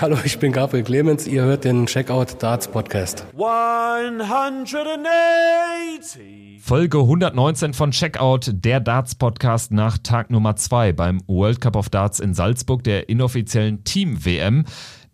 Hallo, ich bin Gabriel Clemens. Ihr hört den Checkout Darts Podcast. 180. Folge 119 von Checkout, der Darts Podcast nach Tag Nummer 2 beim World Cup of Darts in Salzburg, der inoffiziellen Team WM.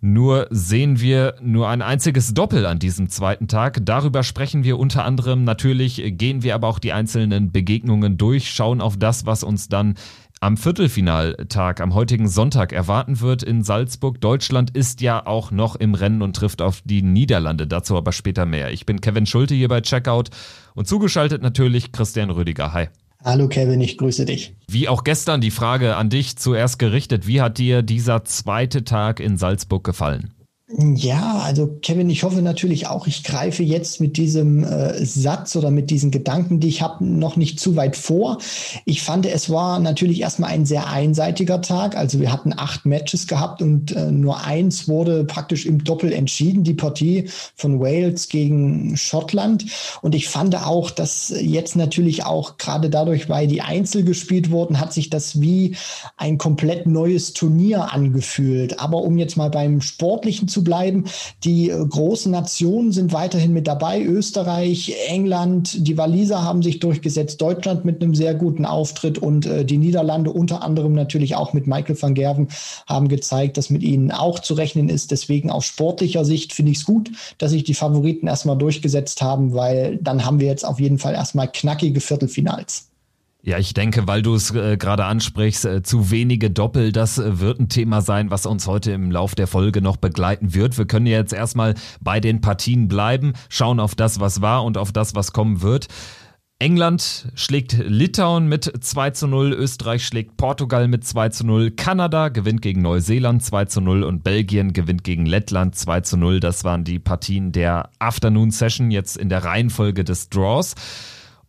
Nur sehen wir nur ein einziges Doppel an diesem zweiten Tag. Darüber sprechen wir unter anderem. Natürlich gehen wir aber auch die einzelnen Begegnungen durch, schauen auf das, was uns dann am Viertelfinaltag am heutigen Sonntag erwarten wird in Salzburg. Deutschland ist ja auch noch im Rennen und trifft auf die Niederlande. Dazu aber später mehr. Ich bin Kevin Schulte hier bei Checkout und zugeschaltet natürlich Christian Rüdiger. Hi. Hallo Kevin, ich grüße dich. Wie auch gestern die Frage an dich zuerst gerichtet. Wie hat dir dieser zweite Tag in Salzburg gefallen? Ja, also Kevin, ich hoffe natürlich auch, ich greife jetzt mit diesem äh, Satz oder mit diesen Gedanken, die ich habe, noch nicht zu weit vor. Ich fand, es war natürlich erstmal ein sehr einseitiger Tag. Also wir hatten acht Matches gehabt und äh, nur eins wurde praktisch im Doppel entschieden, die Partie von Wales gegen Schottland. Und ich fand auch, dass jetzt natürlich auch gerade dadurch, weil die Einzel gespielt wurden, hat sich das wie ein komplett neues Turnier angefühlt. Aber um jetzt mal beim Sportlichen zu zu bleiben. Die äh, großen Nationen sind weiterhin mit dabei. Österreich, England, die Waliser haben sich durchgesetzt, Deutschland mit einem sehr guten Auftritt und äh, die Niederlande unter anderem natürlich auch mit Michael van Gerven haben gezeigt, dass mit ihnen auch zu rechnen ist. Deswegen aus sportlicher Sicht finde ich es gut, dass sich die Favoriten erstmal durchgesetzt haben, weil dann haben wir jetzt auf jeden Fall erstmal knackige Viertelfinals. Ja, ich denke, weil du es äh, gerade ansprichst, äh, zu wenige Doppel, das äh, wird ein Thema sein, was uns heute im Lauf der Folge noch begleiten wird. Wir können jetzt erstmal bei den Partien bleiben, schauen auf das, was war und auf das, was kommen wird. England schlägt Litauen mit 2 zu 0, Österreich schlägt Portugal mit 2 zu 0, Kanada gewinnt gegen Neuseeland 2 zu 0 und Belgien gewinnt gegen Lettland 2 zu 0. Das waren die Partien der Afternoon Session jetzt in der Reihenfolge des Draws.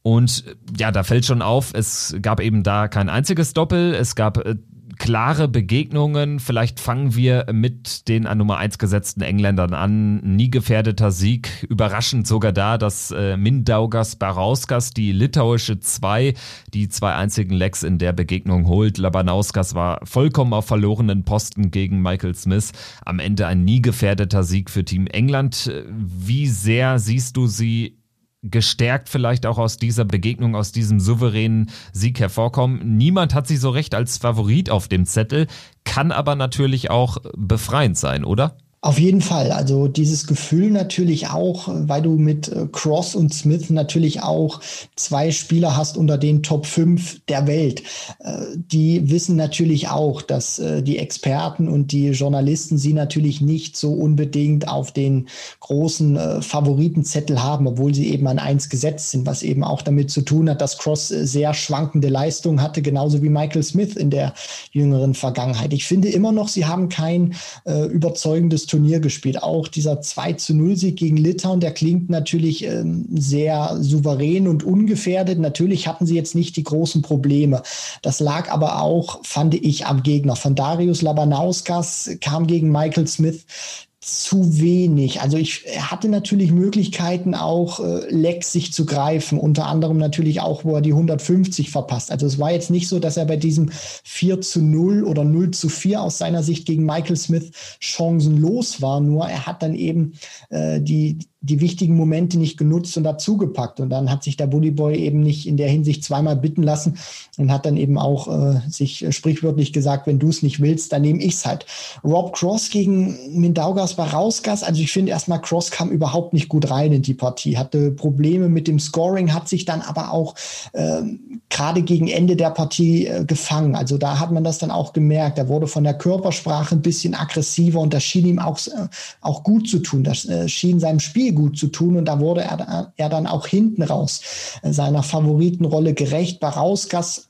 Und ja, da fällt schon auf, es gab eben da kein einziges Doppel, es gab äh, klare Begegnungen. Vielleicht fangen wir mit den an Nummer 1 gesetzten Engländern an. Nie gefährdeter Sieg. Überraschend sogar da, dass äh, Mindaugas Barauskas die litauische 2 die zwei einzigen Lecks in der Begegnung holt. Labanauskas war vollkommen auf verlorenen Posten gegen Michael Smith. Am Ende ein nie gefährdeter Sieg für Team England. Wie sehr siehst du sie gestärkt vielleicht auch aus dieser Begegnung, aus diesem souveränen Sieg hervorkommen. Niemand hat sie so recht als Favorit auf dem Zettel, kann aber natürlich auch befreiend sein, oder? Auf jeden Fall. Also dieses Gefühl natürlich auch, weil du mit äh, Cross und Smith natürlich auch zwei Spieler hast unter den Top 5 der Welt. Äh, die wissen natürlich auch, dass äh, die Experten und die Journalisten sie natürlich nicht so unbedingt auf den großen Favoritenzettel haben, obwohl sie eben an eins gesetzt sind, was eben auch damit zu tun hat, dass Cross sehr schwankende Leistungen hatte, genauso wie Michael Smith in der jüngeren Vergangenheit. Ich finde immer noch, sie haben kein überzeugendes Turnier gespielt. Auch dieser 2 zu 0 Sieg gegen Litauen, der klingt natürlich ähm, sehr souverän und ungefährdet. Natürlich hatten sie jetzt nicht die großen Probleme. Das lag aber auch, fand ich, am Gegner. Von Darius Labanauskas kam gegen Michael Smith zu wenig. Also ich hatte natürlich Möglichkeiten auch äh, Lex sich zu greifen, unter anderem natürlich auch, wo er die 150 verpasst. Also es war jetzt nicht so, dass er bei diesem 4 zu 0 oder 0 zu 4 aus seiner Sicht gegen Michael Smith chancenlos war, nur er hat dann eben äh, die die wichtigen Momente nicht genutzt und dazugepackt. Und dann hat sich der Bully Boy eben nicht in der Hinsicht zweimal bitten lassen und hat dann eben auch äh, sich sprichwörtlich gesagt, wenn du es nicht willst, dann nehme ich es halt. Rob Cross gegen Mindaugas Barauskas, also ich finde erstmal, Cross kam überhaupt nicht gut rein in die Partie, hatte Probleme mit dem Scoring, hat sich dann aber auch äh, gerade gegen Ende der Partie äh, gefangen. Also da hat man das dann auch gemerkt. Er wurde von der Körpersprache ein bisschen aggressiver und das schien ihm auch, äh, auch gut zu tun. Das äh, schien seinem Spiel gut zu tun und da wurde er, er dann auch hinten raus seiner Favoritenrolle gerecht. Barauskas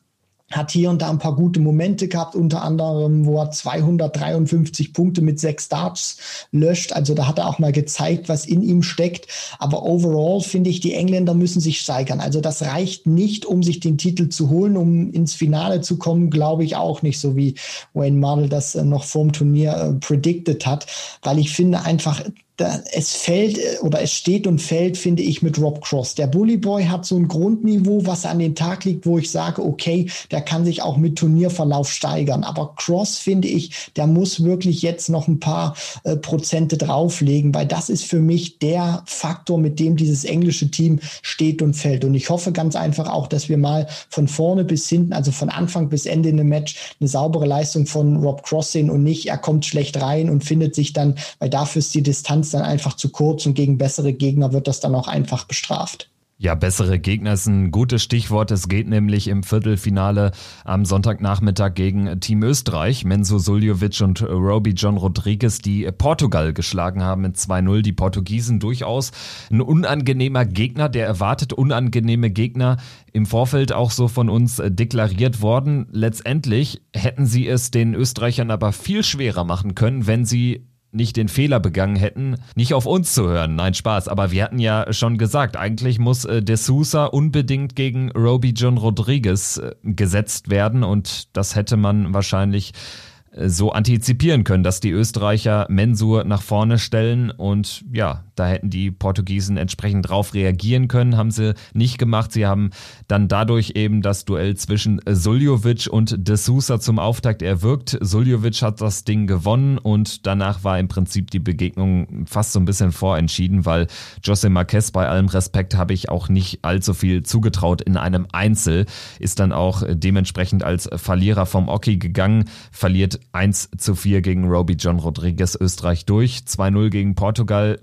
hat hier und da ein paar gute Momente gehabt, unter anderem, wo er 253 Punkte mit sechs Starts löscht. Also da hat er auch mal gezeigt, was in ihm steckt. Aber overall finde ich, die Engländer müssen sich steigern. Also das reicht nicht, um sich den Titel zu holen, um ins Finale zu kommen, glaube ich auch nicht, so wie Wayne Mardell das äh, noch vorm Turnier äh, predicted hat, weil ich finde einfach, da, es fällt äh, oder es steht und fällt, finde ich, mit Rob Cross. Der Bully Boy hat so ein Grundniveau, was an den Tag liegt, wo ich sage, okay, der kann sich auch mit Turnierverlauf steigern. Aber Cross, finde ich, der muss wirklich jetzt noch ein paar äh, Prozente drauflegen, weil das ist für mich der Faktor, mit dem dieses englische Team steht und fällt. Und ich hoffe ganz einfach auch, dass wir mal von vorne bis hinten, also von Anfang bis Ende in einem Match, eine saubere Leistung von Rob Cross sehen und nicht, er kommt schlecht rein und findet sich dann, weil dafür ist die Distanz dann einfach zu kurz und gegen bessere Gegner wird das dann auch einfach bestraft. Ja, bessere Gegner ist ein gutes Stichwort. Es geht nämlich im Viertelfinale am Sonntagnachmittag gegen Team Österreich. Menzo Suljovic und Roby John Rodriguez, die Portugal geschlagen haben mit 2-0. Die Portugiesen durchaus ein unangenehmer Gegner, der erwartet unangenehme Gegner im Vorfeld auch so von uns deklariert worden. Letztendlich hätten sie es den Österreichern aber viel schwerer machen können, wenn sie nicht den Fehler begangen hätten, nicht auf uns zu hören. Nein, Spaß. Aber wir hatten ja schon gesagt, eigentlich muss äh, De Sousa unbedingt gegen Roby John Rodriguez äh, gesetzt werden und das hätte man wahrscheinlich so antizipieren können, dass die Österreicher Mensur nach vorne stellen und ja, da hätten die Portugiesen entsprechend drauf reagieren können, haben sie nicht gemacht. Sie haben dann dadurch eben das Duell zwischen Suljovic und De Sousa zum Auftakt erwirkt. Suljovic hat das Ding gewonnen und danach war im Prinzip die Begegnung fast so ein bisschen vorentschieden, weil José Marquez bei allem Respekt habe ich auch nicht allzu viel zugetraut in einem Einzel, ist dann auch dementsprechend als Verlierer vom Oki gegangen, verliert 1 zu 4 gegen Roby John Rodriguez Österreich durch, 2-0 gegen Portugal.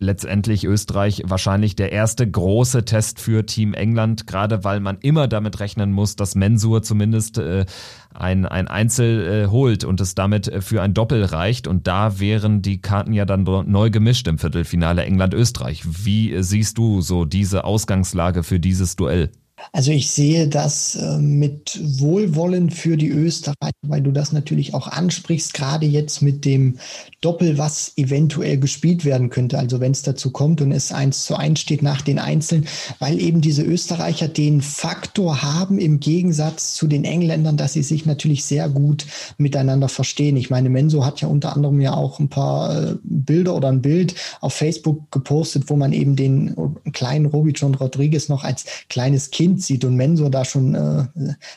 Letztendlich Österreich wahrscheinlich der erste große Test für Team England, gerade weil man immer damit rechnen muss, dass Mensur zumindest äh, ein, ein Einzel äh, holt und es damit äh, für ein Doppel reicht. Und da wären die Karten ja dann neu gemischt im Viertelfinale England-Österreich. Wie siehst du so diese Ausgangslage für dieses Duell? Also ich sehe das äh, mit Wohlwollen für die Österreicher, weil du das natürlich auch ansprichst, gerade jetzt mit dem Doppel, was eventuell gespielt werden könnte. Also wenn es dazu kommt und es eins zu eins steht nach den Einzelnen, weil eben diese Österreicher den Faktor haben im Gegensatz zu den Engländern, dass sie sich natürlich sehr gut miteinander verstehen. Ich meine, Menso hat ja unter anderem ja auch ein paar äh, Bilder oder ein Bild auf Facebook gepostet, wo man eben den kleinen Roby John Rodriguez noch als kleines Kind Kind sieht und Mensur da schon, äh,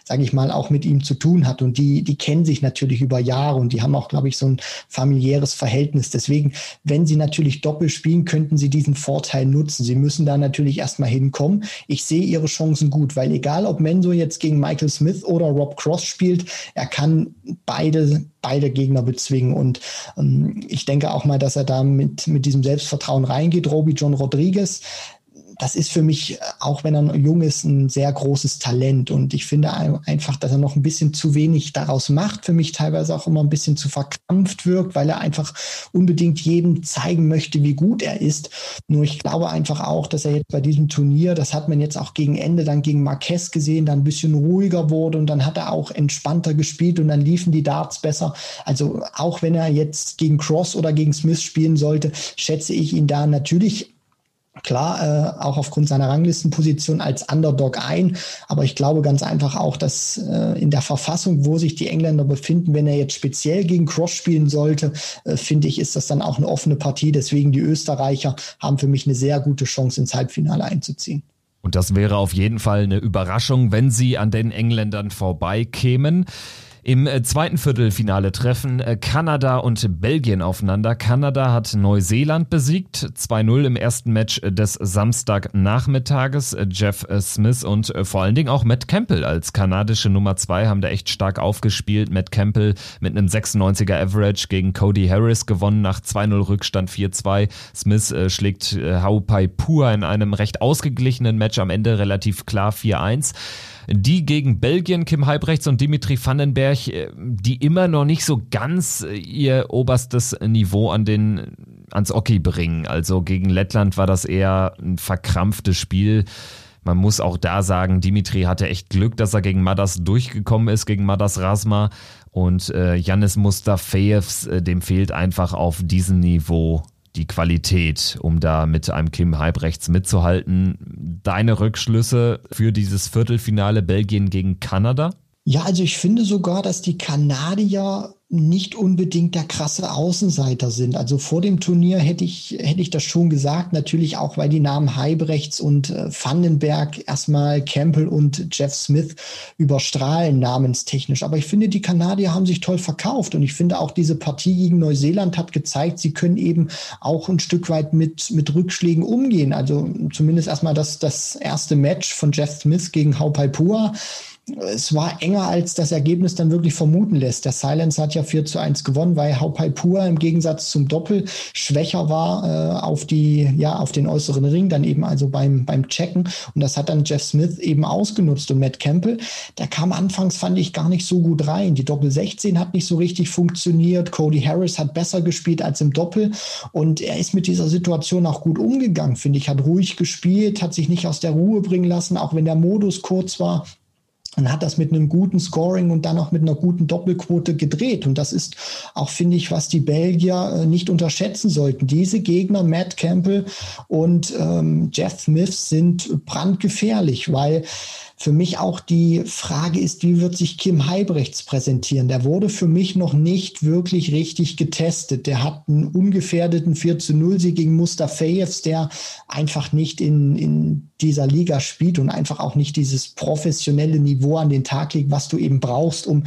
sage ich mal, auch mit ihm zu tun hat. Und die, die kennen sich natürlich über Jahre und die haben auch, glaube ich, so ein familiäres Verhältnis. Deswegen, wenn sie natürlich doppelt spielen, könnten sie diesen Vorteil nutzen. Sie müssen da natürlich erstmal hinkommen. Ich sehe ihre Chancen gut, weil egal, ob Mensur jetzt gegen Michael Smith oder Rob Cross spielt, er kann beide beide Gegner bezwingen. Und ähm, ich denke auch mal, dass er da mit, mit diesem Selbstvertrauen reingeht. Roby John Rodriguez, das ist für mich, äh, auch wenn er jung ist, ein sehr großes Talent. Und ich finde einfach, dass er noch ein bisschen zu wenig daraus macht. Für mich teilweise auch immer ein bisschen zu verkrampft wirkt, weil er einfach unbedingt jedem zeigen möchte, wie gut er ist. Nur ich glaube einfach auch, dass er jetzt bei diesem Turnier, das hat man jetzt auch gegen Ende dann gegen Marquez gesehen, dann ein bisschen ruhiger wurde und dann hat er auch entspannter gespielt und dann liefen die Darts besser. Also auch wenn er jetzt gegen Cross oder gegen Smith spielen sollte, schätze ich ihn da natürlich Klar, äh, auch aufgrund seiner Ranglistenposition als Underdog ein, aber ich glaube ganz einfach auch, dass äh, in der Verfassung, wo sich die Engländer befinden, wenn er jetzt speziell gegen Cross spielen sollte, äh, finde ich, ist das dann auch eine offene Partie. Deswegen die Österreicher haben für mich eine sehr gute Chance, ins Halbfinale einzuziehen. Und das wäre auf jeden Fall eine Überraschung, wenn sie an den Engländern vorbeikämen. Im äh, zweiten Viertelfinale treffen äh, Kanada und Belgien aufeinander. Kanada hat Neuseeland besiegt, 2-0 im ersten Match des Samstagnachmittages. Jeff äh, Smith und vor allen Dingen auch Matt Campbell als kanadische Nummer 2 haben da echt stark aufgespielt. Matt Campbell mit einem 96er Average gegen Cody Harris gewonnen nach 2-0 Rückstand 4-2. Smith schlägt Haupai Pur in einem recht ausgeglichenen Match am Ende relativ klar 4-1 die gegen Belgien, Kim Halbrechts und Dimitri Vandenberg, äh, die immer noch nicht so ganz äh, ihr oberstes Niveau an den ans Oki bringen. Also gegen Lettland war das eher ein verkrampftes Spiel. Man muss auch da sagen, Dimitri hatte echt Glück, dass er gegen Madas durchgekommen ist, gegen Madas Rasma. Und äh, Janis äh, dem fehlt einfach auf diesem Niveau die Qualität, um da mit einem Kim Halbrechts mitzuhalten. Deine Rückschlüsse für dieses Viertelfinale Belgien gegen Kanada? Ja, also ich finde sogar, dass die Kanadier nicht unbedingt der krasse Außenseiter sind. Also vor dem Turnier hätte ich, hätte ich das schon gesagt. Natürlich auch, weil die Namen Heibrechts und äh, Vandenberg erstmal Campbell und Jeff Smith überstrahlen namenstechnisch. Aber ich finde, die Kanadier haben sich toll verkauft. Und ich finde auch diese Partie gegen Neuseeland hat gezeigt, sie können eben auch ein Stück weit mit, mit Rückschlägen umgehen. Also zumindest erstmal das, das erste Match von Jeff Smith gegen Haupaipua es war enger, als das Ergebnis dann wirklich vermuten lässt. Der Silence hat ja 4 zu 1 gewonnen, weil Haupaipur im Gegensatz zum Doppel schwächer war äh, auf die, ja, auf den äußeren Ring, dann eben also beim, beim Checken. Und das hat dann Jeff Smith eben ausgenutzt. Und Matt Campbell, der kam anfangs, fand ich, gar nicht so gut rein. Die Doppel 16 hat nicht so richtig funktioniert. Cody Harris hat besser gespielt als im Doppel. Und er ist mit dieser Situation auch gut umgegangen, finde ich. Hat ruhig gespielt, hat sich nicht aus der Ruhe bringen lassen, auch wenn der Modus kurz war und hat das mit einem guten Scoring und dann auch mit einer guten Doppelquote gedreht. Und das ist auch, finde ich, was die Belgier äh, nicht unterschätzen sollten. Diese Gegner, Matt Campbell und ähm, Jeff Smith, sind brandgefährlich, weil für mich auch die Frage ist, wie wird sich Kim Heibrechts präsentieren? Der wurde für mich noch nicht wirklich richtig getestet. Der hat einen ungefährdeten 4 zu 0 Sieg gegen Mustafayevs, der einfach nicht in, in dieser Liga spielt und einfach auch nicht dieses professionelle Niveau an den Tag legt, was du eben brauchst, um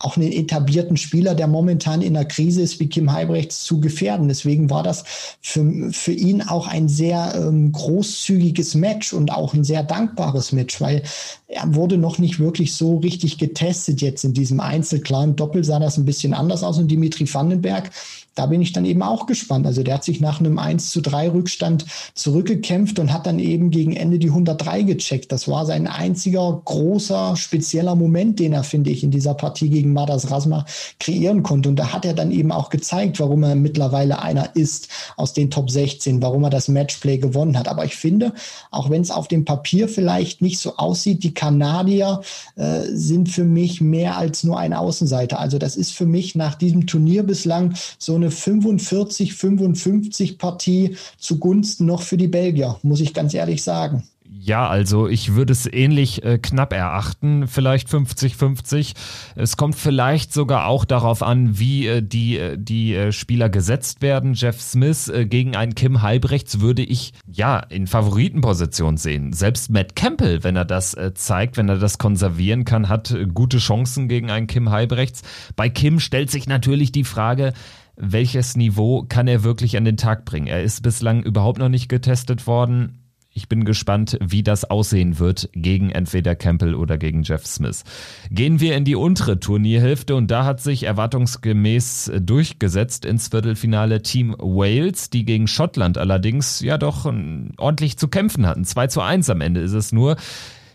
auch einen etablierten Spieler, der momentan in der Krise ist, wie Kim Heibrechts, zu gefährden. Deswegen war das für, für ihn auch ein sehr ähm, großzügiges Match und auch ein sehr dankbares Match, weil er wurde noch nicht wirklich so richtig getestet jetzt in diesem Einzel. Klar, im Doppel sah das ein bisschen anders aus und Dimitri Vandenberg da bin ich dann eben auch gespannt. Also der hat sich nach einem 1 zu 3 Rückstand zurückgekämpft und hat dann eben gegen Ende die 103 gecheckt. Das war sein einziger großer, spezieller Moment, den er, finde ich, in dieser Partie gegen Madas Rasma kreieren konnte. Und da hat er dann eben auch gezeigt, warum er mittlerweile einer ist aus den Top 16, warum er das Matchplay gewonnen hat. Aber ich finde, auch wenn es auf dem Papier vielleicht nicht so aussieht, die Kanadier äh, sind für mich mehr als nur ein Außenseiter. Also das ist für mich nach diesem Turnier bislang so eine 45-55 Partie zugunsten noch für die Belgier, muss ich ganz ehrlich sagen. Ja, also ich würde es ähnlich äh, knapp erachten, vielleicht 50-50. Es kommt vielleicht sogar auch darauf an, wie äh, die, äh, die äh, Spieler gesetzt werden. Jeff Smith äh, gegen einen Kim Halbrechts würde ich ja in Favoritenposition sehen. Selbst Matt Campbell, wenn er das äh, zeigt, wenn er das konservieren kann, hat gute Chancen gegen einen Kim Halbrechts. Bei Kim stellt sich natürlich die Frage, welches Niveau kann er wirklich an den Tag bringen. Er ist bislang überhaupt noch nicht getestet worden. Ich bin gespannt, wie das aussehen wird gegen entweder Campbell oder gegen Jeff Smith. Gehen wir in die untere Turnierhälfte und da hat sich erwartungsgemäß durchgesetzt ins Viertelfinale Team Wales, die gegen Schottland allerdings ja doch ordentlich zu kämpfen hatten. 2 zu 1 am Ende ist es nur.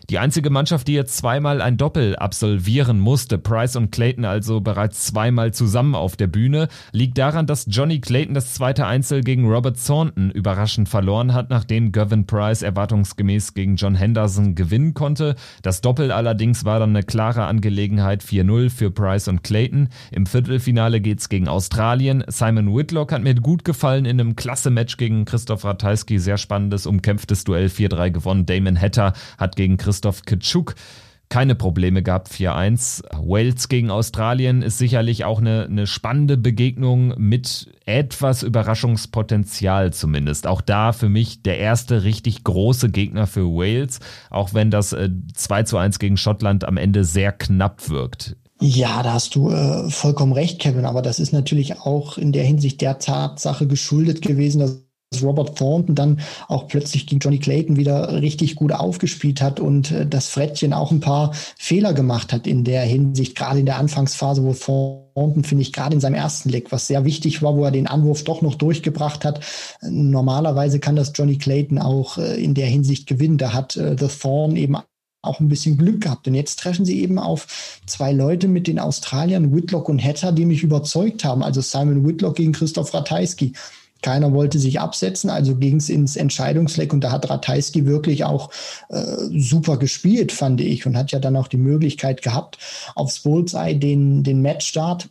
Die einzige Mannschaft, die jetzt zweimal ein Doppel absolvieren musste, Price und Clayton also bereits zweimal zusammen auf der Bühne, liegt daran, dass Johnny Clayton das zweite Einzel gegen Robert Thornton überraschend verloren hat, nachdem Gavin Price erwartungsgemäß gegen John Henderson gewinnen konnte. Das Doppel allerdings war dann eine klare Angelegenheit 4-0 für Price und Clayton. Im Viertelfinale geht's gegen Australien. Simon Whitlock hat mir gut gefallen in einem klasse Match gegen Christoph Ratajski. Sehr spannendes, umkämpftes Duell 4-3 gewonnen. Damon Hatter hat gegen Christoph Christoph Kitschuk keine Probleme gehabt, 4-1. Wales gegen Australien ist sicherlich auch eine, eine spannende Begegnung mit etwas Überraschungspotenzial zumindest. Auch da für mich der erste richtig große Gegner für Wales, auch wenn das äh, 2 zu 1 gegen Schottland am Ende sehr knapp wirkt. Ja, da hast du äh, vollkommen recht, Kevin, aber das ist natürlich auch in der Hinsicht der Tatsache geschuldet gewesen, dass Robert Thornton dann auch plötzlich gegen Johnny Clayton wieder richtig gut aufgespielt hat und äh, das Frettchen auch ein paar Fehler gemacht hat in der Hinsicht, gerade in der Anfangsphase, wo Thornton, finde ich, gerade in seinem ersten Leg, was sehr wichtig war, wo er den Anwurf doch noch durchgebracht hat. Normalerweise kann das Johnny Clayton auch äh, in der Hinsicht gewinnen. Da hat äh, The Thorn eben auch ein bisschen Glück gehabt. Und jetzt treffen sie eben auf zwei Leute mit den Australiern, Whitlock und Hatter, die mich überzeugt haben. Also Simon Whitlock gegen Christoph Ratajski. Keiner wollte sich absetzen, also ging es ins Entscheidungsleck und da hat Ratajski wirklich auch äh, super gespielt, fand ich, und hat ja dann auch die Möglichkeit gehabt, aufs Bullseye den, den Matchstart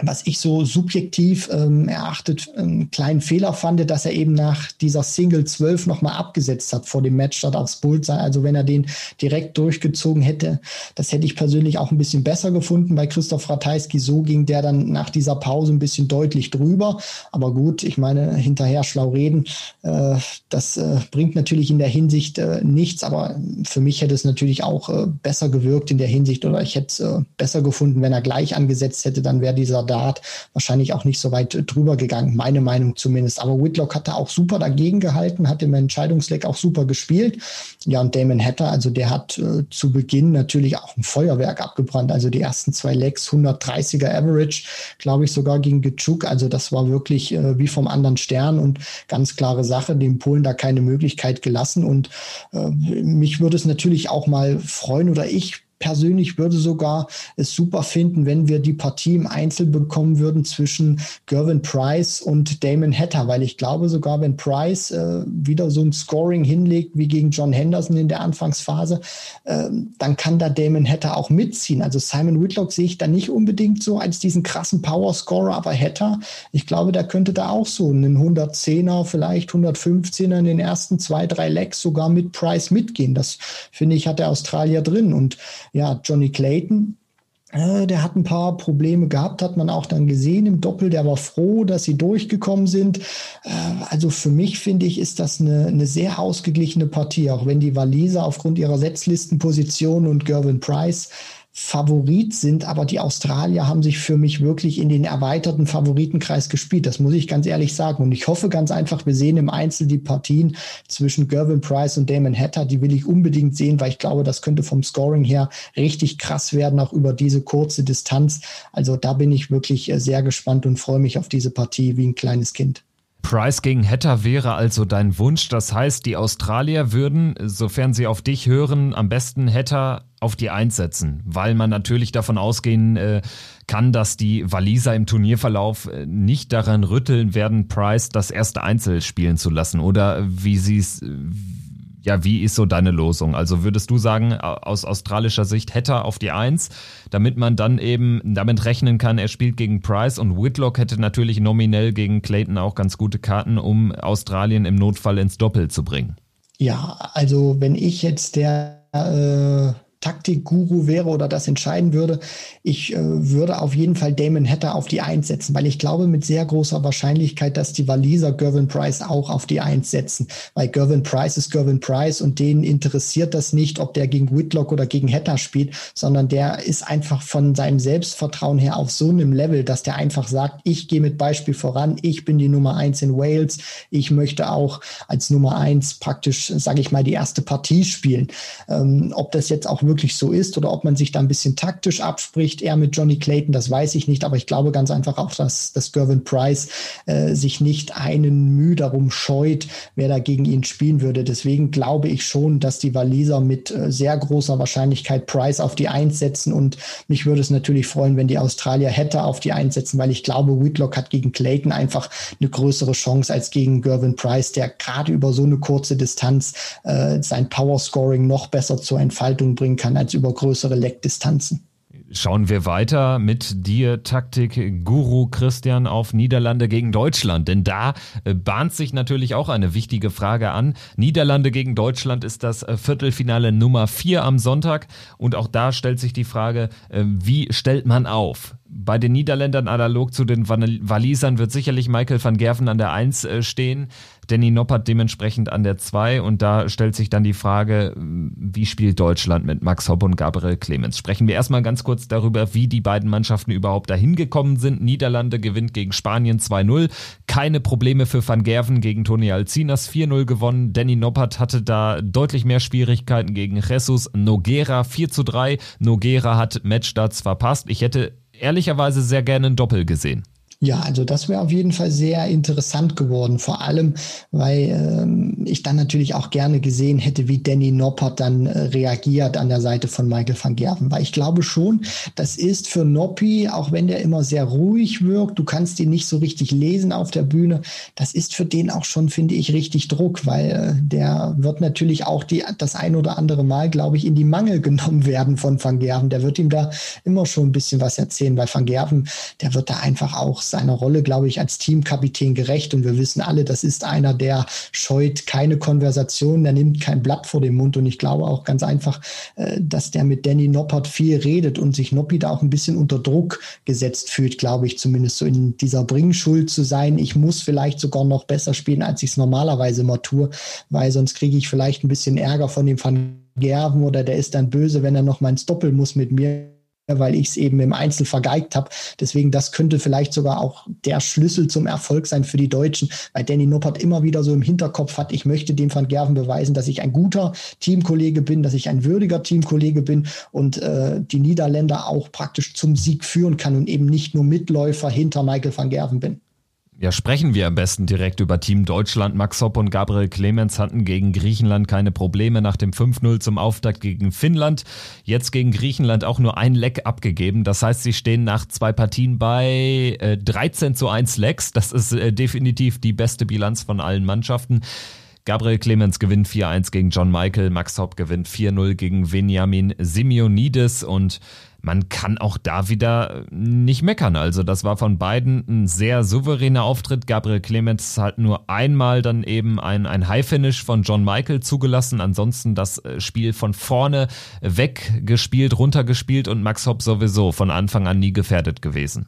was ich so subjektiv ähm, erachtet einen kleinen Fehler fand, dass er eben nach dieser Single 12 nochmal abgesetzt hat vor dem Match statt aufs Bullseye. Also wenn er den direkt durchgezogen hätte, das hätte ich persönlich auch ein bisschen besser gefunden bei Christoph Ratajski. So ging der dann nach dieser Pause ein bisschen deutlich drüber. Aber gut, ich meine, hinterher schlau reden, äh, das äh, bringt natürlich in der Hinsicht äh, nichts. Aber für mich hätte es natürlich auch äh, besser gewirkt in der Hinsicht oder ich hätte es äh, besser gefunden, wenn er gleich angesetzt hätte, dann wäre dieser Dart wahrscheinlich auch nicht so weit drüber gegangen, meine Meinung zumindest. Aber Whitlock hat da auch super dagegen gehalten, hat im Entscheidungsleck auch super gespielt. Ja, und Damon Hatter, also der hat äh, zu Beginn natürlich auch ein Feuerwerk abgebrannt. Also die ersten zwei Legs, 130er Average, glaube ich sogar gegen Gitschuk. Also das war wirklich äh, wie vom anderen Stern und ganz klare Sache, dem Polen da keine Möglichkeit gelassen. Und äh, mich würde es natürlich auch mal freuen oder ich persönlich würde sogar es super finden, wenn wir die Partie im Einzel bekommen würden zwischen Gervin Price und Damon Hatter, weil ich glaube sogar, wenn Price äh, wieder so ein Scoring hinlegt wie gegen John Henderson in der Anfangsphase, äh, dann kann da Damon Hatter auch mitziehen. Also Simon Whitlock sehe ich da nicht unbedingt so als diesen krassen Power-Scorer, aber Hatter, ich glaube, der könnte da auch so einen 110er, vielleicht 115er in den ersten zwei, drei Legs sogar mit Price mitgehen. Das finde ich, hat der Australier drin. Und ja, Johnny Clayton, äh, der hat ein paar Probleme gehabt, hat man auch dann gesehen im Doppel. Der war froh, dass sie durchgekommen sind. Äh, also für mich finde ich, ist das eine, eine sehr ausgeglichene Partie, auch wenn die Waliser aufgrund ihrer Setzlistenposition und Gervin Price Favorit sind, aber die Australier haben sich für mich wirklich in den erweiterten Favoritenkreis gespielt. Das muss ich ganz ehrlich sagen. Und ich hoffe ganz einfach, wir sehen im Einzel die Partien zwischen Gervin Price und Damon Hatter. Die will ich unbedingt sehen, weil ich glaube, das könnte vom Scoring her richtig krass werden, auch über diese kurze Distanz. Also da bin ich wirklich äh, sehr gespannt und freue mich auf diese Partie wie ein kleines Kind. Price gegen Hatter wäre also dein Wunsch. Das heißt, die Australier würden, sofern sie auf dich hören, am besten Hatter auf die Eins setzen, weil man natürlich davon ausgehen äh, kann, dass die Waliser im Turnierverlauf äh, nicht daran rütteln werden, Price das erste Einzel spielen zu lassen. Oder wie sie es ja, wie ist so deine Losung? Also würdest du sagen, aus australischer Sicht hätte auf die Eins, damit man dann eben damit rechnen kann, er spielt gegen Price und Whitlock hätte natürlich nominell gegen Clayton auch ganz gute Karten, um Australien im Notfall ins Doppel zu bringen. Ja, also wenn ich jetzt der äh Taktikguru wäre oder das entscheiden würde, ich äh, würde auf jeden Fall Damon Hatter auf die Eins setzen, weil ich glaube mit sehr großer Wahrscheinlichkeit, dass die Waliser Gervin Price auch auf die Eins setzen, weil Gervin Price ist Gervin Price und denen interessiert das nicht, ob der gegen Whitlock oder gegen Hatter spielt, sondern der ist einfach von seinem Selbstvertrauen her auf so einem Level, dass der einfach sagt, ich gehe mit Beispiel voran, ich bin die Nummer eins in Wales, ich möchte auch als Nummer eins praktisch, sage ich mal, die erste Partie spielen. Ähm, ob das jetzt auch wirklich wirklich so ist oder ob man sich da ein bisschen taktisch abspricht, eher mit Johnny Clayton, das weiß ich nicht, aber ich glaube ganz einfach auch, dass, dass Gervin Price äh, sich nicht einen Mühe darum scheut, wer da gegen ihn spielen würde. Deswegen glaube ich schon, dass die Waliser mit äh, sehr großer Wahrscheinlichkeit Price auf die Eins setzen und mich würde es natürlich freuen, wenn die Australier hätte auf die Eins setzen, weil ich glaube, Whitlock hat gegen Clayton einfach eine größere Chance als gegen Gervin Price, der gerade über so eine kurze Distanz äh, sein Power Scoring noch besser zur Entfaltung bringen kann als über größere Leckdistanzen. Schauen wir weiter mit dir, Taktik-Guru Christian, auf Niederlande gegen Deutschland. Denn da äh, bahnt sich natürlich auch eine wichtige Frage an. Niederlande gegen Deutschland ist das äh, Viertelfinale Nummer vier am Sonntag. Und auch da stellt sich die Frage, äh, wie stellt man auf? Bei den Niederländern analog zu den Walisern wird sicherlich Michael van Gerven an der Eins stehen. Danny Noppert dementsprechend an der 2 und da stellt sich dann die Frage, wie spielt Deutschland mit Max Hopp und Gabriel Clemens? Sprechen wir erstmal ganz kurz darüber, wie die beiden Mannschaften überhaupt dahin gekommen sind. Niederlande gewinnt gegen Spanien 2-0. Keine Probleme für Van Gerven gegen Toni Alcinas 4-0 gewonnen. Danny Noppert hatte da deutlich mehr Schwierigkeiten gegen Jesus Noguera 4-3. Noguera hat Matchstarts verpasst. Ich hätte ehrlicherweise sehr gerne ein Doppel gesehen. Ja, also das wäre auf jeden Fall sehr interessant geworden. Vor allem, weil ähm, ich dann natürlich auch gerne gesehen hätte, wie Danny Noppert dann äh, reagiert an der Seite von Michael van Gerven. Weil ich glaube schon, das ist für Noppi, auch wenn der immer sehr ruhig wirkt, du kannst ihn nicht so richtig lesen auf der Bühne, das ist für den auch schon, finde ich, richtig Druck, weil äh, der wird natürlich auch die, das ein oder andere Mal, glaube ich, in die Mangel genommen werden von Van Gerven. Der wird ihm da immer schon ein bisschen was erzählen, weil Van Gerven, der wird da einfach auch seiner Rolle, glaube ich, als Teamkapitän gerecht. Und wir wissen alle, das ist einer, der scheut keine Konversation, der nimmt kein Blatt vor den Mund. Und ich glaube auch ganz einfach, äh, dass der mit Danny Noppert viel redet und sich Noppi da auch ein bisschen unter Druck gesetzt fühlt, glaube ich, zumindest so in dieser Bringschuld zu sein. Ich muss vielleicht sogar noch besser spielen, als ich es normalerweise immer tue, weil sonst kriege ich vielleicht ein bisschen Ärger von dem Van Gerven oder der ist dann böse, wenn er noch mal ins Doppel muss mit mir weil ich es eben im Einzel vergeigt habe. Deswegen, das könnte vielleicht sogar auch der Schlüssel zum Erfolg sein für die Deutschen, weil Danny Noppert immer wieder so im Hinterkopf hat, ich möchte dem Van Gerven beweisen, dass ich ein guter Teamkollege bin, dass ich ein würdiger Teamkollege bin und äh, die Niederländer auch praktisch zum Sieg führen kann und eben nicht nur Mitläufer hinter Michael van Gerven bin. Ja, sprechen wir am besten direkt über Team Deutschland. Max Hopp und Gabriel Clemens hatten gegen Griechenland keine Probleme nach dem 5-0 zum Auftakt gegen Finnland. Jetzt gegen Griechenland auch nur ein Leck abgegeben. Das heißt, sie stehen nach zwei Partien bei äh, 13 zu 1 Lecks. Das ist äh, definitiv die beste Bilanz von allen Mannschaften. Gabriel Clemens gewinnt 4-1 gegen John Michael, Max Hopp gewinnt 4-0 gegen Benjamin Simeonidis und man kann auch da wieder nicht meckern. Also das war von beiden ein sehr souveräner Auftritt. Gabriel Clemens hat nur einmal dann eben ein, ein High-Finish von John Michael zugelassen. Ansonsten das äh, Spiel von vorne weggespielt, runtergespielt und Max Hopp sowieso von Anfang an nie gefährdet gewesen.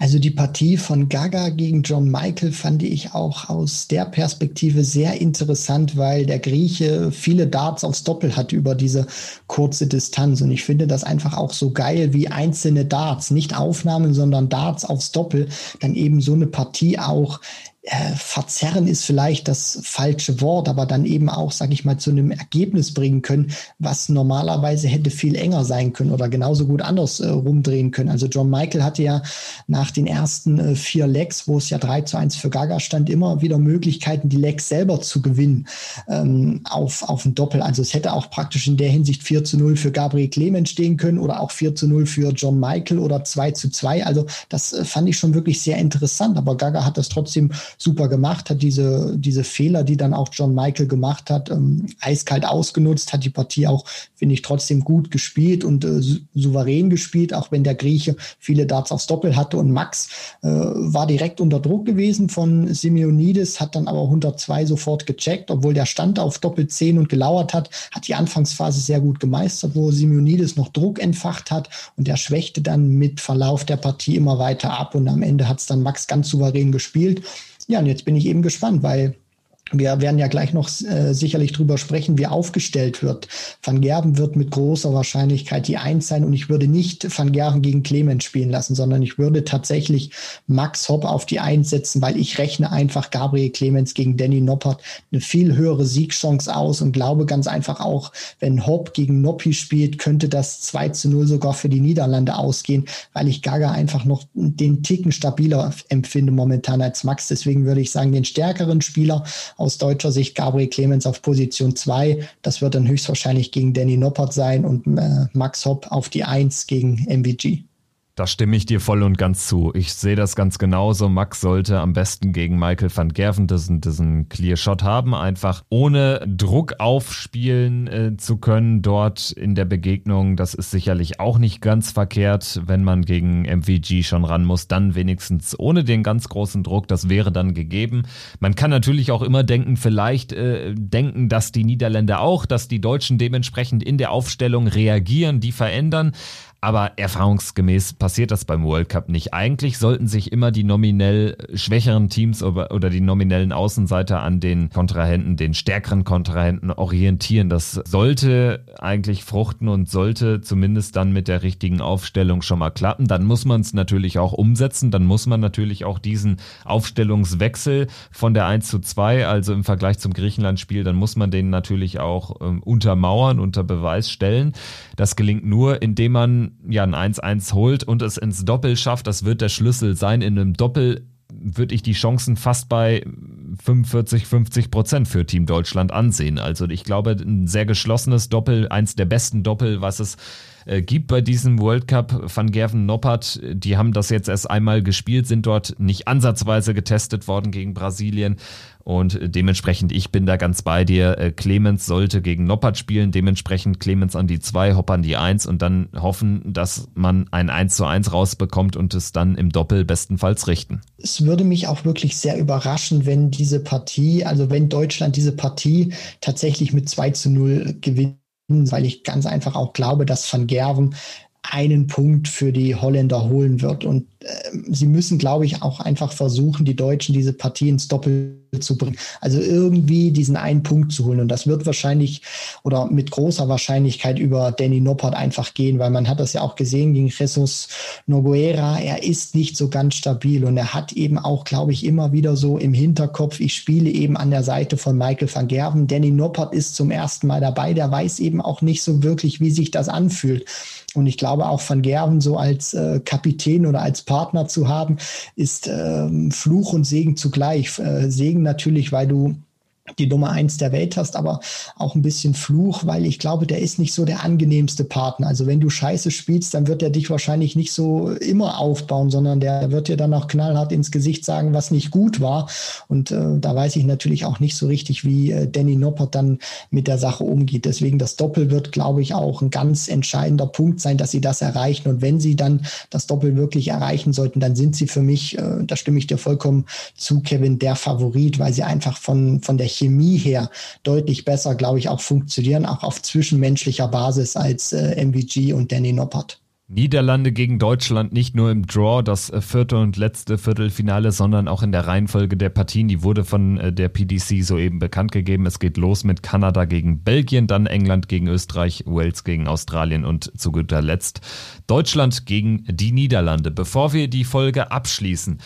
Also die Partie von Gaga gegen John Michael fand ich auch aus der Perspektive sehr interessant, weil der Grieche viele Darts aufs Doppel hat über diese kurze Distanz. Und ich finde das einfach auch so geil, wie einzelne Darts, nicht Aufnahmen, sondern Darts aufs Doppel, dann eben so eine Partie auch äh, verzerren ist vielleicht das falsche Wort, aber dann eben auch, sage ich mal, zu einem Ergebnis bringen können, was normalerweise hätte viel enger sein können oder genauso gut anders äh, rumdrehen können. Also John Michael hatte ja nach den ersten äh, vier Legs, wo es ja 3 zu 1 für Gaga stand, immer wieder Möglichkeiten, die Legs selber zu gewinnen ähm, auf, auf ein Doppel. Also es hätte auch praktisch in der Hinsicht 4 zu 0 für Gabriel Clemens stehen können oder auch 4 zu 0 für John Michael oder 2 zu 2. Also das äh, fand ich schon wirklich sehr interessant, aber Gaga hat das trotzdem super gemacht, hat diese, diese Fehler, die dann auch John Michael gemacht hat, ähm, eiskalt ausgenutzt, hat die Partie auch, finde ich, trotzdem gut gespielt und äh, souverän gespielt, auch wenn der Grieche viele Darts aufs Doppel hatte. Und Max äh, war direkt unter Druck gewesen von Simeonidis, hat dann aber 102 sofort gecheckt, obwohl der stand auf Doppel 10 und gelauert hat, hat die Anfangsphase sehr gut gemeistert, wo Simeonidis noch Druck entfacht hat und der schwächte dann mit Verlauf der Partie immer weiter ab und am Ende hat es dann Max ganz souverän gespielt. Ja, und jetzt bin ich eben gespannt, weil wir werden ja gleich noch äh, sicherlich drüber sprechen, wie aufgestellt wird. Van Gerben wird mit großer Wahrscheinlichkeit die Eins sein und ich würde nicht Van Gerben gegen Clemens spielen lassen, sondern ich würde tatsächlich Max Hopp auf die Eins setzen, weil ich rechne einfach Gabriel Clemens gegen Danny Noppert eine viel höhere Siegchance aus und glaube ganz einfach auch, wenn Hopp gegen Noppi spielt, könnte das 2 zu 0 sogar für die Niederlande ausgehen, weil ich Gaga einfach noch den Ticken stabiler empfinde momentan als Max. Deswegen würde ich sagen, den stärkeren Spieler aus deutscher Sicht Gabriel Clemens auf Position 2. Das wird dann höchstwahrscheinlich gegen Danny Noppert sein und äh, Max Hopp auf die 1 gegen MVG. Da stimme ich dir voll und ganz zu. Ich sehe das ganz genauso. Max sollte am besten gegen Michael van Gerven diesen, diesen Clear Shot haben, einfach ohne Druck aufspielen äh, zu können dort in der Begegnung. Das ist sicherlich auch nicht ganz verkehrt, wenn man gegen MVG schon ran muss, dann wenigstens ohne den ganz großen Druck. Das wäre dann gegeben. Man kann natürlich auch immer denken, vielleicht äh, denken, dass die Niederländer auch, dass die Deutschen dementsprechend in der Aufstellung reagieren, die verändern. Aber erfahrungsgemäß passiert das beim World Cup nicht. Eigentlich sollten sich immer die nominell schwächeren Teams oder die nominellen Außenseiter an den Kontrahenten, den stärkeren Kontrahenten orientieren. Das sollte eigentlich fruchten und sollte zumindest dann mit der richtigen Aufstellung schon mal klappen. Dann muss man es natürlich auch umsetzen. Dann muss man natürlich auch diesen Aufstellungswechsel von der 1 zu 2, also im Vergleich zum Griechenland-Spiel, dann muss man den natürlich auch ähm, untermauern, unter Beweis stellen. Das gelingt nur, indem man ja ein 1-1 holt und es ins Doppel schafft, das wird der Schlüssel sein. In einem Doppel würde ich die Chancen fast bei 45, 50 Prozent für Team Deutschland ansehen. Also ich glaube, ein sehr geschlossenes Doppel, eins der besten Doppel, was es äh, gibt bei diesem World Cup. Van Gerven Noppert, die haben das jetzt erst einmal gespielt, sind dort nicht ansatzweise getestet worden gegen Brasilien. Und dementsprechend, ich bin da ganz bei dir. Äh, Clemens sollte gegen Noppert spielen, dementsprechend Clemens an die 2, Hopper an die 1 und dann hoffen, dass man ein 1 zu 1 rausbekommt und es dann im Doppel bestenfalls richten. Es würde mich auch wirklich sehr überraschen, wenn diese Partie, also wenn Deutschland diese Partie tatsächlich mit 2 zu 0 gewinnt weil ich ganz einfach auch glaube, dass Van Gerven einen Punkt für die Holländer holen wird. Und äh, sie müssen, glaube ich, auch einfach versuchen, die Deutschen diese Partie ins Doppel zu bringen. Also irgendwie diesen einen Punkt zu holen. Und das wird wahrscheinlich oder mit großer Wahrscheinlichkeit über Danny Noppert einfach gehen, weil man hat das ja auch gesehen gegen Jesus Noguera. Er ist nicht so ganz stabil und er hat eben auch, glaube ich, immer wieder so im Hinterkopf, ich spiele eben an der Seite von Michael van Gerven. Danny Noppert ist zum ersten Mal dabei. Der weiß eben auch nicht so wirklich, wie sich das anfühlt. Und ich glaube auch Van Gerven so als äh, Kapitän oder als Partner zu haben, ist ähm, Fluch und Segen zugleich. Äh, Segen natürlich, weil du die Nummer eins der Welt hast, aber auch ein bisschen Fluch, weil ich glaube, der ist nicht so der angenehmste Partner. Also wenn du Scheiße spielst, dann wird er dich wahrscheinlich nicht so immer aufbauen, sondern der wird dir dann auch knallhart ins Gesicht sagen, was nicht gut war. Und äh, da weiß ich natürlich auch nicht so richtig, wie äh, Danny Noppert dann mit der Sache umgeht. Deswegen das Doppel wird, glaube ich, auch ein ganz entscheidender Punkt sein, dass sie das erreichen. Und wenn sie dann das Doppel wirklich erreichen sollten, dann sind sie für mich, äh, da stimme ich dir vollkommen zu, Kevin, der Favorit, weil sie einfach von, von der Chemie her deutlich besser, glaube ich, auch funktionieren, auch auf zwischenmenschlicher Basis als äh, MVG und Danny Noppert. Niederlande gegen Deutschland nicht nur im Draw, das äh, vierte und letzte Viertelfinale, sondern auch in der Reihenfolge der Partien. Die wurde von äh, der PDC soeben bekannt gegeben. Es geht los mit Kanada gegen Belgien, dann England gegen Österreich, Wales gegen Australien und zu guter Letzt Deutschland gegen die Niederlande. Bevor wir die Folge abschließen,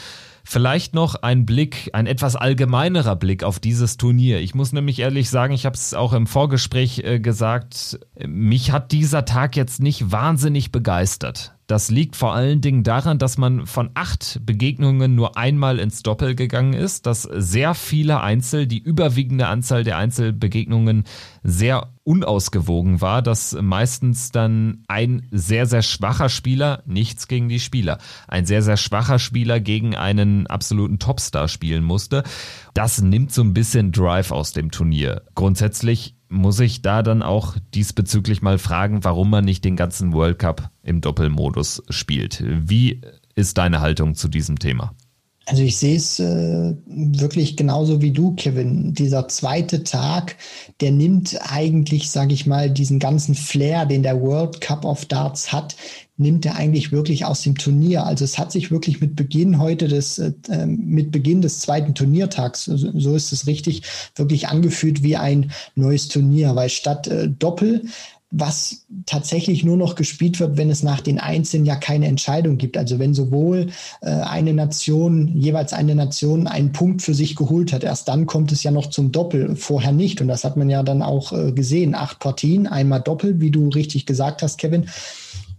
Vielleicht noch ein Blick, ein etwas allgemeinerer Blick auf dieses Turnier. Ich muss nämlich ehrlich sagen, ich habe es auch im Vorgespräch äh, gesagt, mich hat dieser Tag jetzt nicht wahnsinnig begeistert. Das liegt vor allen Dingen daran, dass man von acht Begegnungen nur einmal ins Doppel gegangen ist, dass sehr viele Einzel, die überwiegende Anzahl der Einzelbegegnungen sehr unausgewogen war, dass meistens dann ein sehr, sehr schwacher Spieler, nichts gegen die Spieler, ein sehr, sehr schwacher Spieler gegen einen absoluten Topstar spielen musste. Das nimmt so ein bisschen Drive aus dem Turnier. Grundsätzlich muss ich da dann auch diesbezüglich mal fragen, warum man nicht den ganzen World Cup im Doppelmodus spielt. Wie ist deine Haltung zu diesem Thema? Also ich sehe es äh, wirklich genauso wie du, Kevin. Dieser zweite Tag, der nimmt eigentlich, sage ich mal, diesen ganzen Flair, den der World Cup of Darts hat, nimmt er eigentlich wirklich aus dem Turnier. Also es hat sich wirklich mit Beginn heute des, äh, mit Beginn des zweiten Turniertags, so, so ist es richtig, wirklich angefühlt wie ein neues Turnier, weil statt äh, Doppel was tatsächlich nur noch gespielt wird, wenn es nach den Einzelnen ja keine Entscheidung gibt. Also wenn sowohl äh, eine Nation, jeweils eine Nation einen Punkt für sich geholt hat, erst dann kommt es ja noch zum Doppel, vorher nicht. Und das hat man ja dann auch äh, gesehen. Acht Partien, einmal Doppel, wie du richtig gesagt hast, Kevin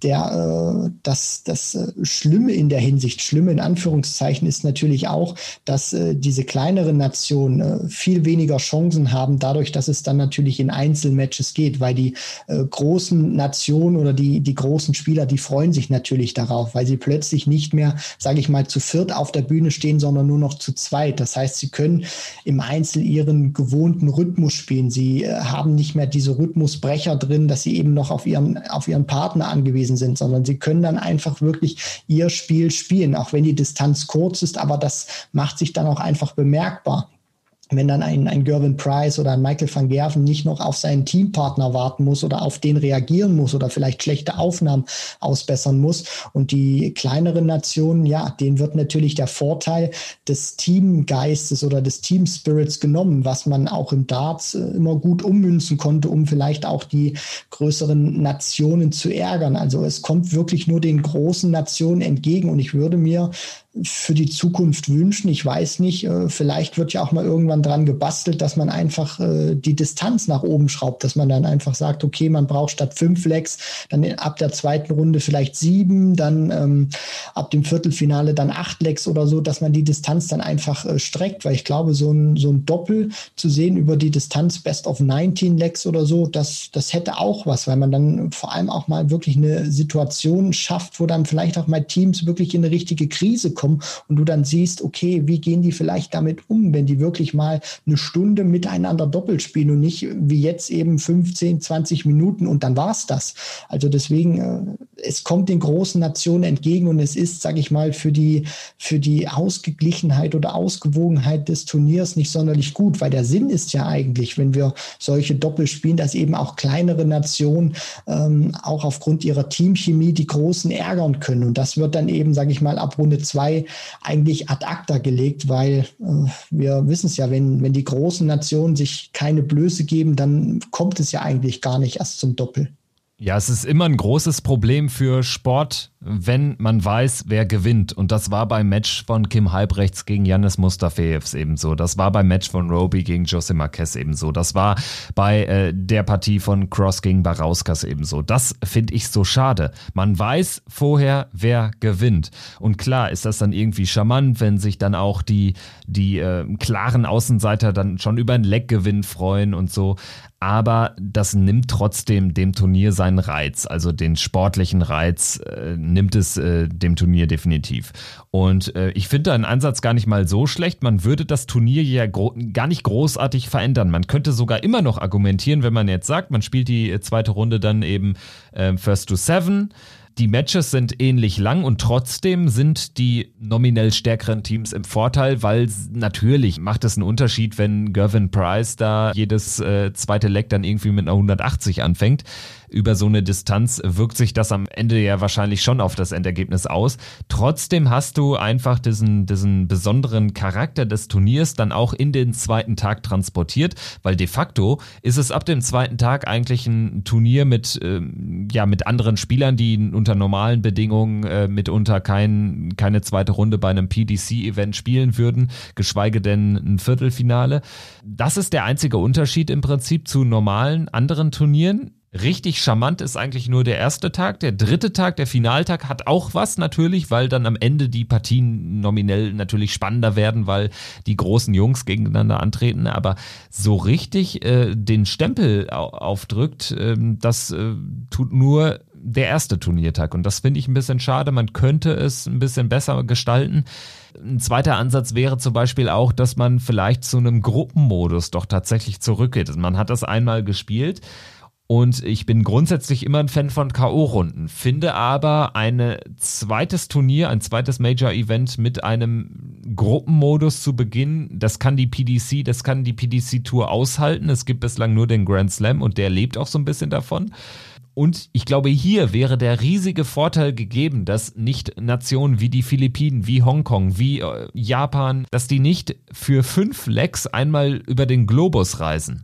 der, äh, das, das äh, Schlimme in der Hinsicht, Schlimme in Anführungszeichen, ist natürlich auch, dass äh, diese kleineren Nationen äh, viel weniger Chancen haben, dadurch, dass es dann natürlich in Einzelmatches geht, weil die äh, großen Nationen oder die, die großen Spieler, die freuen sich natürlich darauf, weil sie plötzlich nicht mehr, sage ich mal, zu viert auf der Bühne stehen, sondern nur noch zu zweit. Das heißt, sie können im Einzel ihren gewohnten Rhythmus spielen. Sie äh, haben nicht mehr diese Rhythmusbrecher drin, dass sie eben noch auf ihren, auf ihren Partner angewiesen angewiesen sind, sondern sie können dann einfach wirklich ihr Spiel spielen, auch wenn die Distanz kurz ist, aber das macht sich dann auch einfach bemerkbar wenn dann ein, ein Gervin Price oder ein Michael van Gerven nicht noch auf seinen Teampartner warten muss oder auf den reagieren muss oder vielleicht schlechte Aufnahmen ausbessern muss. Und die kleineren Nationen, ja, denen wird natürlich der Vorteil des Teamgeistes oder des Teamspirits genommen, was man auch im Darts äh, immer gut ummünzen konnte, um vielleicht auch die größeren Nationen zu ärgern. Also es kommt wirklich nur den großen Nationen entgegen und ich würde mir für die Zukunft wünschen. Ich weiß nicht, äh, vielleicht wird ja auch mal irgendwann dran gebastelt, dass man einfach äh, die Distanz nach oben schraubt, dass man dann einfach sagt, okay, man braucht statt fünf Lecks dann ab der zweiten Runde vielleicht sieben, dann ähm, ab dem Viertelfinale dann acht Lecks oder so, dass man die Distanz dann einfach äh, streckt, weil ich glaube, so ein, so ein Doppel zu sehen über die Distanz Best of 19 Lecks oder so, das, das hätte auch was, weil man dann vor allem auch mal wirklich eine Situation schafft, wo dann vielleicht auch mal Teams wirklich in eine richtige Krise kommen kommen und du dann siehst, okay, wie gehen die vielleicht damit um, wenn die wirklich mal eine Stunde miteinander doppelt spielen und nicht wie jetzt eben 15, 20 Minuten und dann war es das. Also deswegen, äh, es kommt den großen Nationen entgegen und es ist, sage ich mal, für die, für die Ausgeglichenheit oder Ausgewogenheit des Turniers nicht sonderlich gut, weil der Sinn ist ja eigentlich, wenn wir solche Doppel spielen, dass eben auch kleinere Nationen ähm, auch aufgrund ihrer Teamchemie die Großen ärgern können. Und das wird dann eben, sage ich mal, ab Runde zwei eigentlich ad acta gelegt, weil äh, wir wissen es ja, wenn, wenn die großen Nationen sich keine Blöße geben, dann kommt es ja eigentlich gar nicht erst zum Doppel. Ja, es ist immer ein großes Problem für Sport, wenn man weiß, wer gewinnt. Und das war beim Match von Kim Halbrechts gegen Janis Mustafeevs ebenso. Das war beim Match von Roby gegen Jose Marquez ebenso. Das war bei äh, der Partie von Cross gegen Barauskas ebenso. Das finde ich so schade. Man weiß vorher, wer gewinnt. Und klar ist das dann irgendwie charmant, wenn sich dann auch die, die äh, klaren Außenseiter dann schon über einen Leckgewinn freuen und so aber das nimmt trotzdem dem Turnier seinen Reiz, also den sportlichen Reiz äh, nimmt es äh, dem Turnier definitiv. Und äh, ich finde einen Ansatz gar nicht mal so schlecht. Man würde das Turnier ja gar nicht großartig verändern. Man könnte sogar immer noch argumentieren, wenn man jetzt sagt, man spielt die äh, zweite Runde dann eben äh, First to Seven die Matches sind ähnlich lang und trotzdem sind die nominell stärkeren Teams im Vorteil, weil natürlich macht es einen Unterschied, wenn Gervin Price da jedes äh, zweite Leck dann irgendwie mit einer 180 anfängt über so eine Distanz wirkt sich das am Ende ja wahrscheinlich schon auf das Endergebnis aus. Trotzdem hast du einfach diesen, diesen besonderen Charakter des Turniers dann auch in den zweiten Tag transportiert, weil de facto ist es ab dem zweiten Tag eigentlich ein Turnier mit, äh, ja, mit anderen Spielern, die unter normalen Bedingungen äh, mitunter kein, keine zweite Runde bei einem PDC-Event spielen würden, geschweige denn ein Viertelfinale. Das ist der einzige Unterschied im Prinzip zu normalen anderen Turnieren. Richtig charmant ist eigentlich nur der erste Tag. Der dritte Tag, der Finaltag, hat auch was natürlich, weil dann am Ende die Partien nominell natürlich spannender werden, weil die großen Jungs gegeneinander antreten. Aber so richtig äh, den Stempel aufdrückt, äh, das äh, tut nur der erste Turniertag. Und das finde ich ein bisschen schade. Man könnte es ein bisschen besser gestalten. Ein zweiter Ansatz wäre zum Beispiel auch, dass man vielleicht zu einem Gruppenmodus doch tatsächlich zurückgeht. Man hat das einmal gespielt und ich bin grundsätzlich immer ein Fan von K.O.-Runden, finde aber ein zweites Turnier, ein zweites Major-Event mit einem Gruppenmodus zu Beginn, das kann die PDC, das kann die PDC-Tour aushalten. Es gibt bislang nur den Grand Slam und der lebt auch so ein bisschen davon. Und ich glaube, hier wäre der riesige Vorteil gegeben, dass nicht Nationen wie die Philippinen, wie Hongkong, wie äh, Japan, dass die nicht für fünf Lecks einmal über den Globus reisen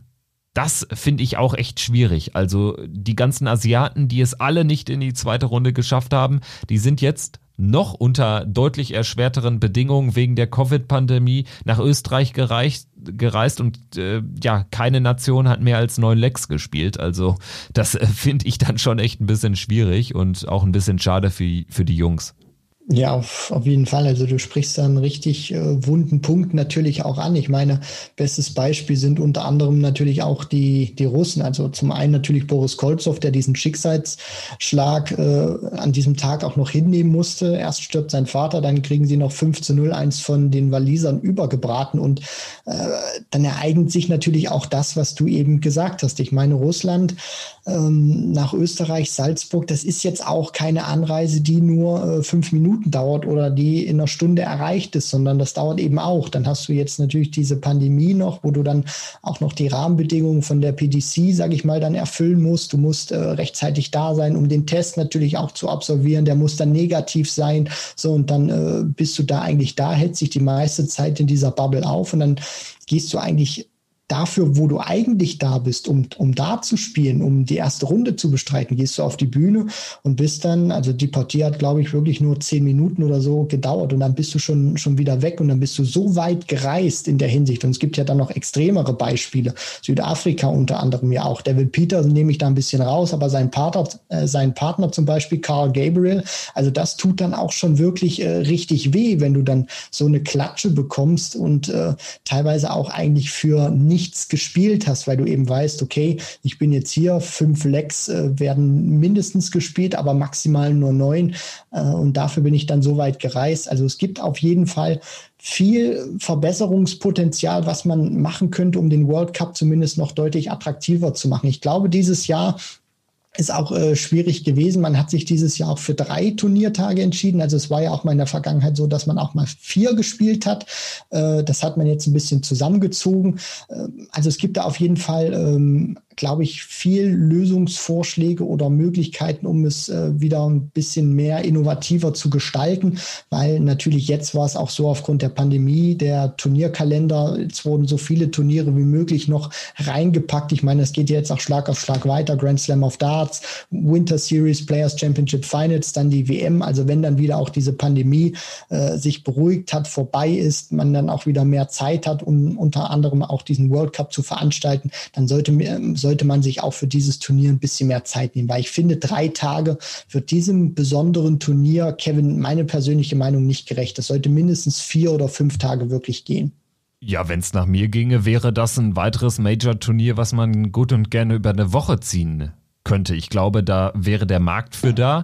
das finde ich auch echt schwierig. Also die ganzen Asiaten, die es alle nicht in die zweite Runde geschafft haben, die sind jetzt noch unter deutlich erschwerteren Bedingungen wegen der Covid-Pandemie nach Österreich gereist, gereist und äh, ja, keine Nation hat mehr als neun Lecks gespielt. Also das äh, finde ich dann schon echt ein bisschen schwierig und auch ein bisschen schade für, für die Jungs. Ja, auf, auf jeden Fall. Also du sprichst da einen richtig äh, wunden Punkt natürlich auch an. Ich meine, bestes Beispiel sind unter anderem natürlich auch die, die Russen. Also zum einen natürlich Boris Kolzow, der diesen Schicksalsschlag äh, an diesem Tag auch noch hinnehmen musste. Erst stirbt sein Vater, dann kriegen sie noch 5 zu 0 eins von den Walisern übergebraten. Und äh, dann ereignet sich natürlich auch das, was du eben gesagt hast. Ich meine, Russland ähm, nach Österreich, Salzburg, das ist jetzt auch keine Anreise, die nur äh, fünf Minuten dauert oder die in einer Stunde erreicht ist, sondern das dauert eben auch. Dann hast du jetzt natürlich diese Pandemie noch, wo du dann auch noch die Rahmenbedingungen von der PDC, sage ich mal, dann erfüllen musst. Du musst äh, rechtzeitig da sein, um den Test natürlich auch zu absolvieren. Der muss dann negativ sein. So, und dann äh, bist du da eigentlich da, hält sich die meiste Zeit in dieser Bubble auf und dann gehst du eigentlich dafür, wo du eigentlich da bist, um, um da zu spielen, um die erste Runde zu bestreiten, gehst du auf die Bühne und bist dann, also die Partie hat, glaube ich, wirklich nur zehn Minuten oder so gedauert und dann bist du schon, schon wieder weg und dann bist du so weit gereist in der Hinsicht. Und es gibt ja dann noch extremere Beispiele. Südafrika unter anderem ja auch. David Peters nehme ich da ein bisschen raus, aber sein Partner, äh, sein Partner zum Beispiel, Carl Gabriel, also das tut dann auch schon wirklich äh, richtig weh, wenn du dann so eine Klatsche bekommst und äh, teilweise auch eigentlich für nichts gespielt hast, weil du eben weißt, okay, ich bin jetzt hier, fünf Lecks äh, werden mindestens gespielt, aber maximal nur neun. Äh, und dafür bin ich dann so weit gereist. Also es gibt auf jeden Fall viel Verbesserungspotenzial, was man machen könnte, um den World Cup zumindest noch deutlich attraktiver zu machen. Ich glaube, dieses Jahr ist auch äh, schwierig gewesen. Man hat sich dieses Jahr auch für drei Turniertage entschieden. Also es war ja auch mal in der Vergangenheit so, dass man auch mal vier gespielt hat. Äh, das hat man jetzt ein bisschen zusammengezogen. Äh, also es gibt da auf jeden Fall ähm, glaube ich, viel Lösungsvorschläge oder Möglichkeiten, um es äh, wieder ein bisschen mehr innovativer zu gestalten, weil natürlich jetzt war es auch so aufgrund der Pandemie, der Turnierkalender, es wurden so viele Turniere wie möglich noch reingepackt. Ich meine, es geht jetzt auch Schlag auf Schlag weiter, Grand Slam of Darts, Winter Series, Players Championship Finals, dann die WM. Also wenn dann wieder auch diese Pandemie äh, sich beruhigt hat, vorbei ist, man dann auch wieder mehr Zeit hat, um unter anderem auch diesen World Cup zu veranstalten, dann sollte, sollte man sich auch für dieses Turnier ein bisschen mehr Zeit nehmen, weil ich finde, drei Tage wird diesem besonderen Turnier, Kevin, meine persönliche Meinung nicht gerecht. Es sollte mindestens vier oder fünf Tage wirklich gehen. Ja, wenn es nach mir ginge, wäre das ein weiteres Major-Turnier, was man gut und gerne über eine Woche ziehen könnte. Ich glaube, da wäre der Markt für da.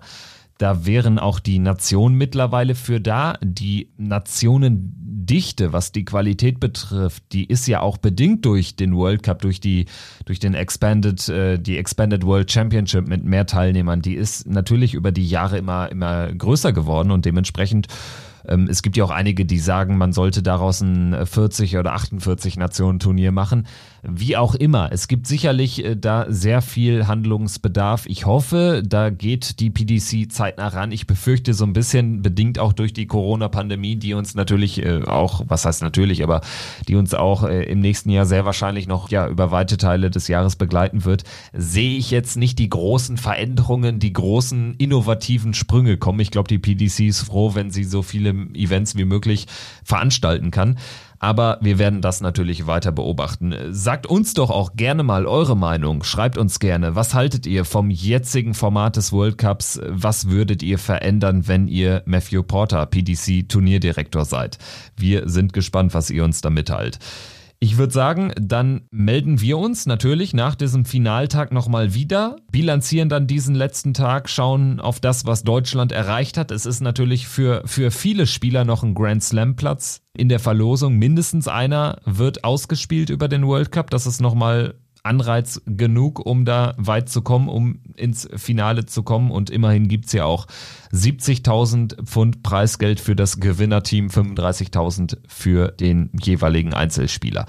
Da wären auch die Nationen mittlerweile für da. Die Nationendichte, was die Qualität betrifft, die ist ja auch bedingt durch den World Cup, durch die, durch den Expanded, äh, die Expanded World Championship mit mehr Teilnehmern. Die ist natürlich über die Jahre immer, immer größer geworden und dementsprechend ähm, es gibt ja auch einige, die sagen, man sollte daraus ein 40 oder 48 Nationen Turnier machen. Wie auch immer, es gibt sicherlich äh, da sehr viel Handlungsbedarf. Ich hoffe, da geht die PDC zeitnah ran. Ich befürchte so ein bisschen, bedingt auch durch die Corona-Pandemie, die uns natürlich äh, auch, was heißt natürlich, aber die uns auch äh, im nächsten Jahr sehr wahrscheinlich noch ja über weite Teile des Jahres begleiten wird, sehe ich jetzt nicht die großen Veränderungen, die großen innovativen Sprünge kommen. Ich glaube, die PDC ist froh, wenn sie so viele Events wie möglich veranstalten kann. Aber wir werden das natürlich weiter beobachten. Sagt uns doch auch gerne mal eure Meinung. Schreibt uns gerne, was haltet ihr vom jetzigen Format des World Cups? Was würdet ihr verändern, wenn ihr Matthew Porter, PDC Turnierdirektor seid? Wir sind gespannt, was ihr uns da mitteilt. Ich würde sagen, dann melden wir uns natürlich nach diesem Finaltag nochmal wieder, bilanzieren dann diesen letzten Tag, schauen auf das, was Deutschland erreicht hat. Es ist natürlich für, für viele Spieler noch ein Grand Slam Platz in der Verlosung. Mindestens einer wird ausgespielt über den World Cup. Das ist nochmal Anreiz genug, um da weit zu kommen, um ins Finale zu kommen. Und immerhin gibt's ja auch 70.000 Pfund Preisgeld für das Gewinnerteam, 35.000 für den jeweiligen Einzelspieler.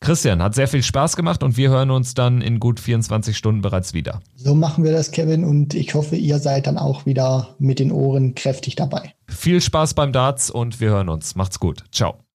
Christian, hat sehr viel Spaß gemacht und wir hören uns dann in gut 24 Stunden bereits wieder. So machen wir das, Kevin, und ich hoffe, ihr seid dann auch wieder mit den Ohren kräftig dabei. Viel Spaß beim Darts und wir hören uns. Macht's gut. Ciao.